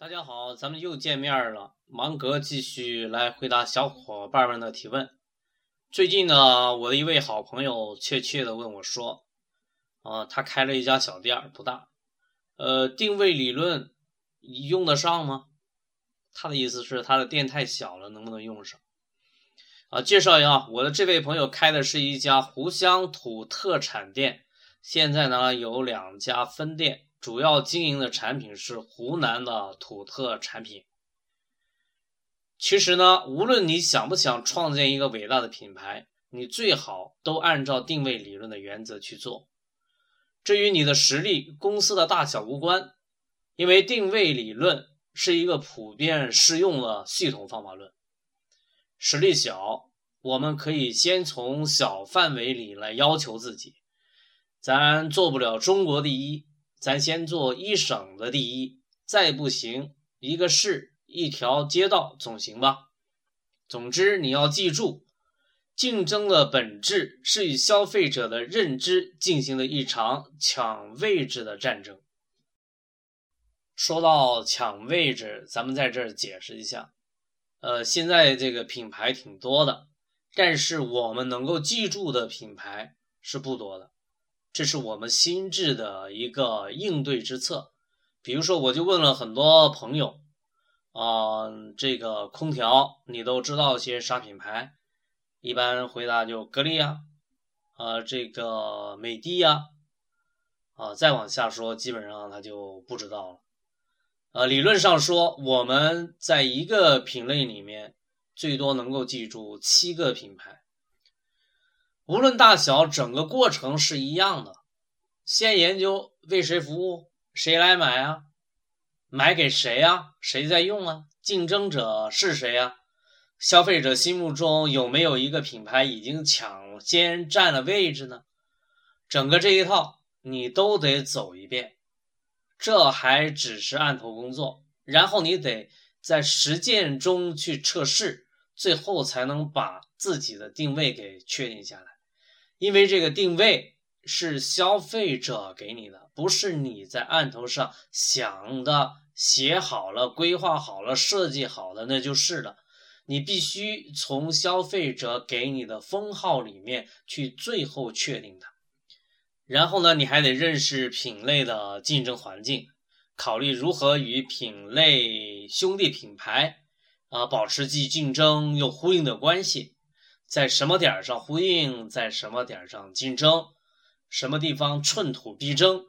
大家好，咱们又见面了。芒格继续来回答小伙伴们的提问。最近呢，我的一位好朋友确切的问我说：“啊，他开了一家小店，不大，呃，定位理论用得上吗？”他的意思是他的店太小了，能不能用上？啊，介绍一下，我的这位朋友开的是一家湖湘土特产店，现在呢有两家分店。主要经营的产品是湖南的土特产品。其实呢，无论你想不想创建一个伟大的品牌，你最好都按照定位理论的原则去做。这与你的实力、公司的大小无关，因为定位理论是一个普遍适用的系统方法论。实力小，我们可以先从小范围里来要求自己。咱做不了中国第一。咱先做一省的第一，再不行，一个市、一条街道总行吧。总之，你要记住，竞争的本质是与消费者的认知进行的一场抢位置的战争。说到抢位置，咱们在这儿解释一下。呃，现在这个品牌挺多的，但是我们能够记住的品牌是不多的。这是我们心智的一个应对之策。比如说，我就问了很多朋友，啊，这个空调你都知道些啥品牌？一般回答就格力呀，啊，这个美的呀，啊，再往下说，基本上他就不知道了。呃，理论上说，我们在一个品类里面最多能够记住七个品牌。无论大小，整个过程是一样的。先研究为谁服务，谁来买啊？买给谁啊？谁在用啊？竞争者是谁啊？消费者心目中有没有一个品牌已经抢先占了位置呢？整个这一套你都得走一遍。这还只是案头工作，然后你得在实践中去测试，最后才能把自己的定位给确定下来。因为这个定位是消费者给你的，不是你在案头上想的、写好了、规划好了、设计好的，那就是了。你必须从消费者给你的封号里面去最后确定它。然后呢，你还得认识品类的竞争环境，考虑如何与品类兄弟品牌啊保持既竞争又呼应的关系。在什么点上呼应，在什么点上竞争，什么地方寸土必争，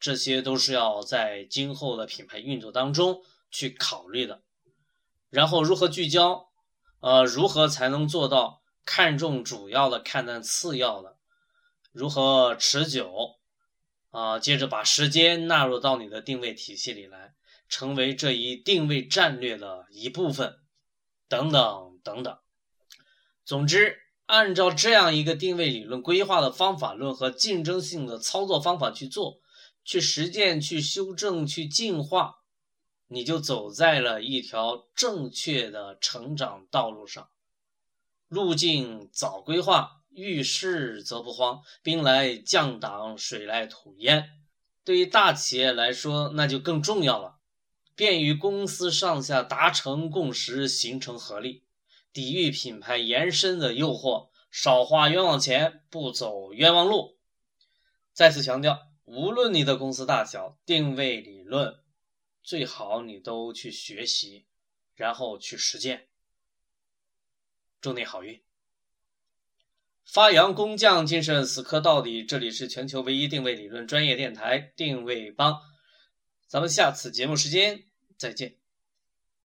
这些都是要在今后的品牌运作当中去考虑的。然后如何聚焦，呃，如何才能做到看重主要的，看淡次要的？如何持久？啊，接着把时间纳入到你的定位体系里来，成为这一定位战略的一部分，等等等等。总之，按照这样一个定位理论规划的方法论和竞争性的操作方法去做，去实践、去修正、去进化，你就走在了一条正确的成长道路上。路径早规划，遇事则不慌，兵来将挡，水来土掩。对于大企业来说，那就更重要了，便于公司上下达成共识，形成合力。抵御品牌延伸的诱惑，少花冤枉钱，不走冤枉路。再次强调，无论你的公司大小，定位理论最好你都去学习，然后去实践。祝你好运！发扬工匠精神，死磕到底。这里是全球唯一定位理论专业电台——定位帮。咱们下次节目时间再见。